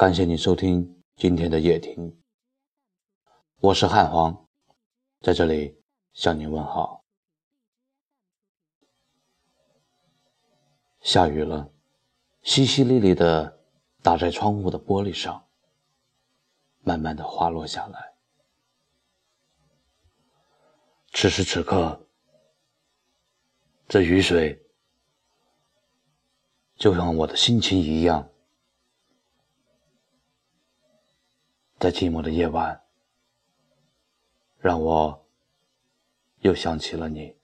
感谢你收听今天的夜听，我是汉皇，在这里向您问好。下雨了，淅淅沥沥的打在窗户的玻璃上，慢慢的滑落下来。此时此刻，这雨水就像我的心情一样。在寂寞的夜晚，让我又想起了你。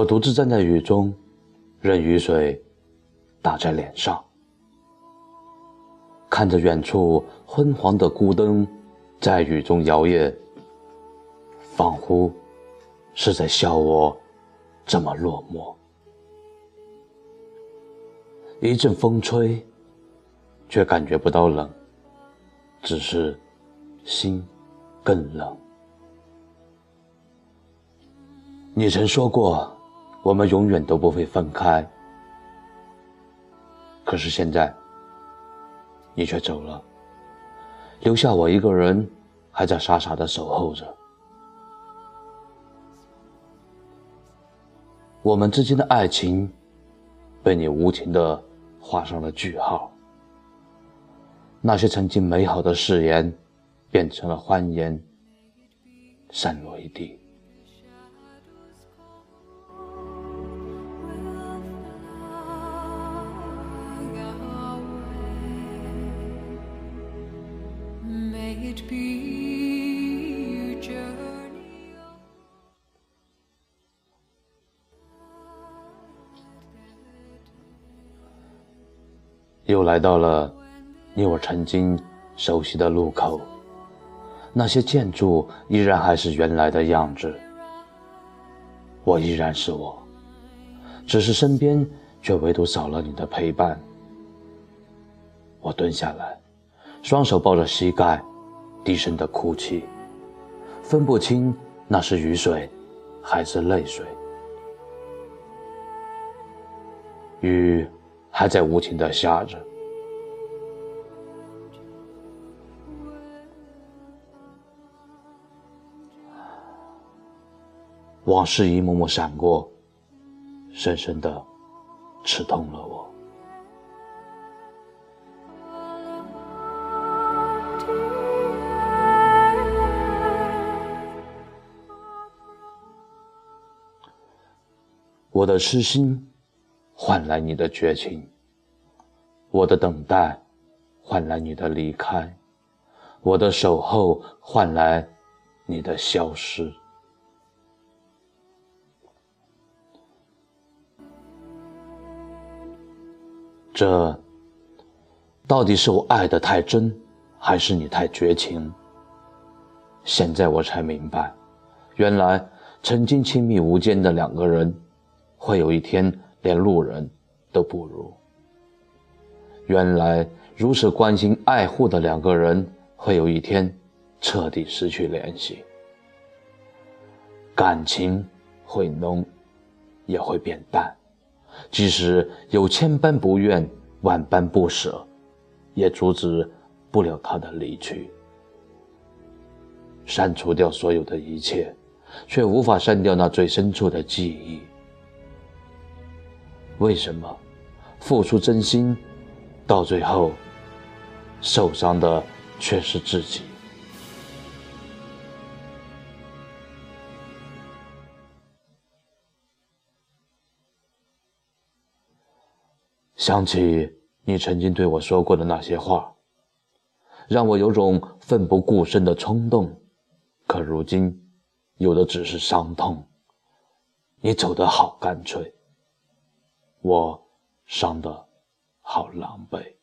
我独自站在雨中，任雨水打在脸上，看着远处昏黄的孤灯在雨中摇曳，仿佛是在笑我这么落寞。一阵风吹，却感觉不到冷，只是心更冷。你曾说过。我们永远都不会分开，可是现在，你却走了，留下我一个人，还在傻傻的守候着。我们之间的爱情，被你无情的画上了句号。那些曾经美好的誓言，变成了欢言，散落一地。又来到了你我曾经熟悉的路口，那些建筑依然还是原来的样子，我依然是我，只是身边却唯独少了你的陪伴。我蹲下来，双手抱着膝盖，低声的哭泣，分不清那是雨水，还是泪水。雨还在无情的下着，往事一幕幕闪过，深深的刺痛了我。我的痴心换来你的绝情，我的等待换来你的离开，我的守候换来你的消失。这到底是我爱的太真，还是你太绝情？现在我才明白，原来曾经亲密无间的两个人。会有一天连路人都不如。原来如此关心爱护的两个人，会有一天彻底失去联系。感情会浓，也会变淡。即使有千般不愿，万般不舍，也阻止不了他的离去。删除掉所有的一切，却无法删掉那最深处的记忆。为什么付出真心，到最后受伤的却是自己？想起你曾经对我说过的那些话，让我有种奋不顾身的冲动。可如今，有的只是伤痛。你走得好干脆，我伤得好狼狈。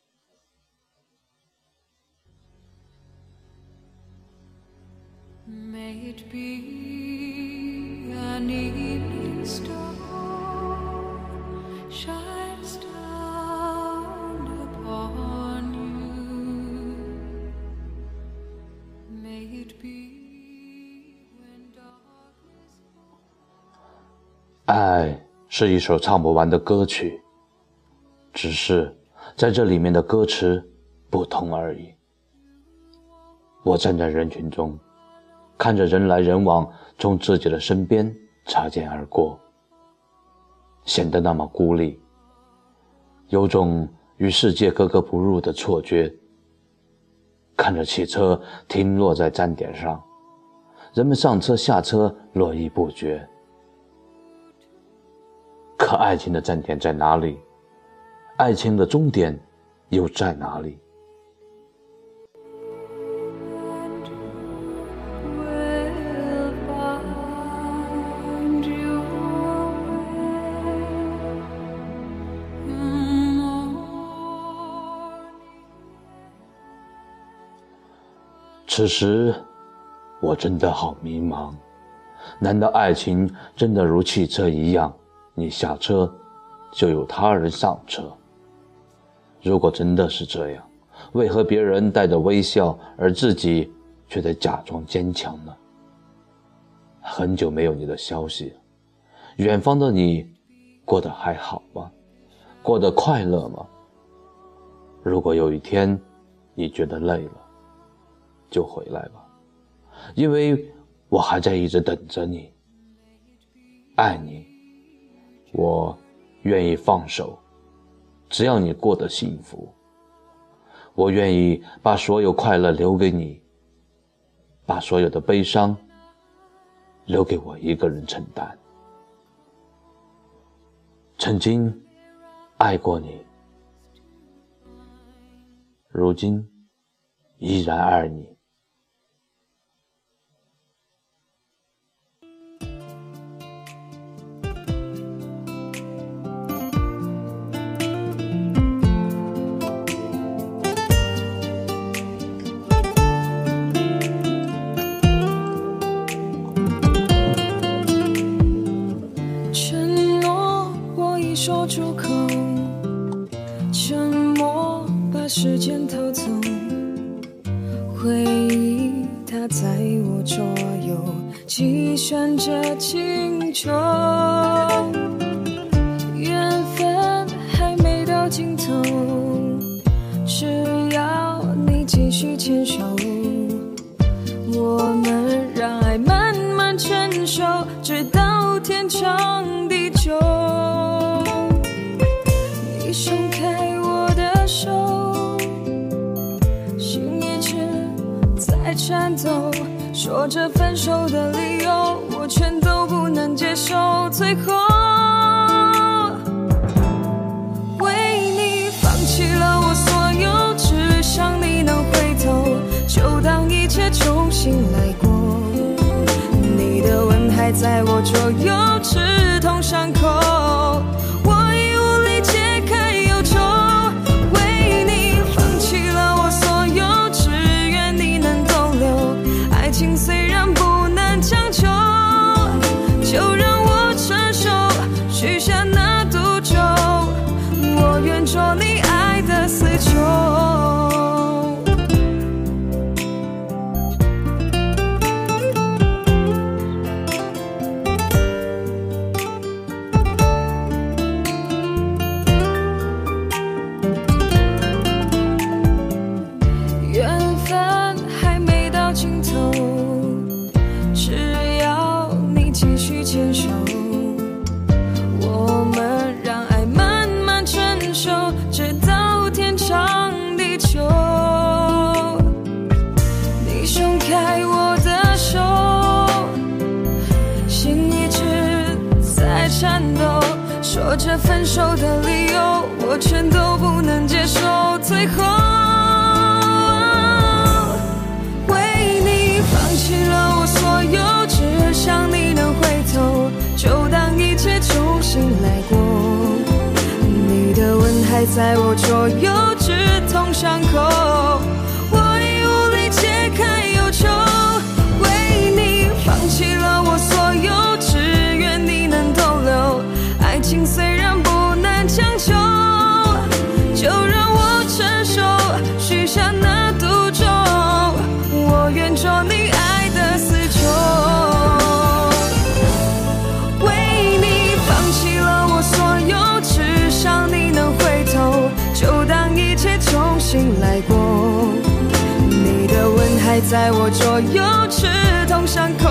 爱是一首唱不完的歌曲，只是在这里面的歌词不同而已。我站在人群中，看着人来人往从自己的身边擦肩而过，显得那么孤立，有种与世界格格不入的错觉。看着汽车停落在站点上，人们上车下车络绎不绝。可爱情的站点在哪里？爱情的终点又在哪里？此时，我真的好迷茫。难道爱情真的如汽车一样？你下车，就有他人上车。如果真的是这样，为何别人带着微笑，而自己却在假装坚强呢？很久没有你的消息，远方的你，过得还好吗？过得快乐吗？如果有一天你觉得累了，就回来吧，因为我还在一直等着你，爱你。我愿意放手，只要你过得幸福。我愿意把所有快乐留给你，把所有的悲伤留给我一个人承担。曾经爱过你，如今依然爱你。时间偷走，回忆它在我左右，计算着清秋。缘分还没到尽头，只要你继续牵手，我们让爱慢慢成熟，直到走，说着分手的理由，我全都不能接受。最后，为你放弃了我所有，只想你能回头，就当一切重新来过。你的吻还在我左右，刺痛伤口。爱情虽然不能强求，就让。松开我的手，心一直在颤抖。说着分手的理由，我全都不能接受。最后，为你放弃了我所有，只想你能回头，就当一切重新来过。你的吻还在我左右，直痛伤口。在我左右，刺痛伤口，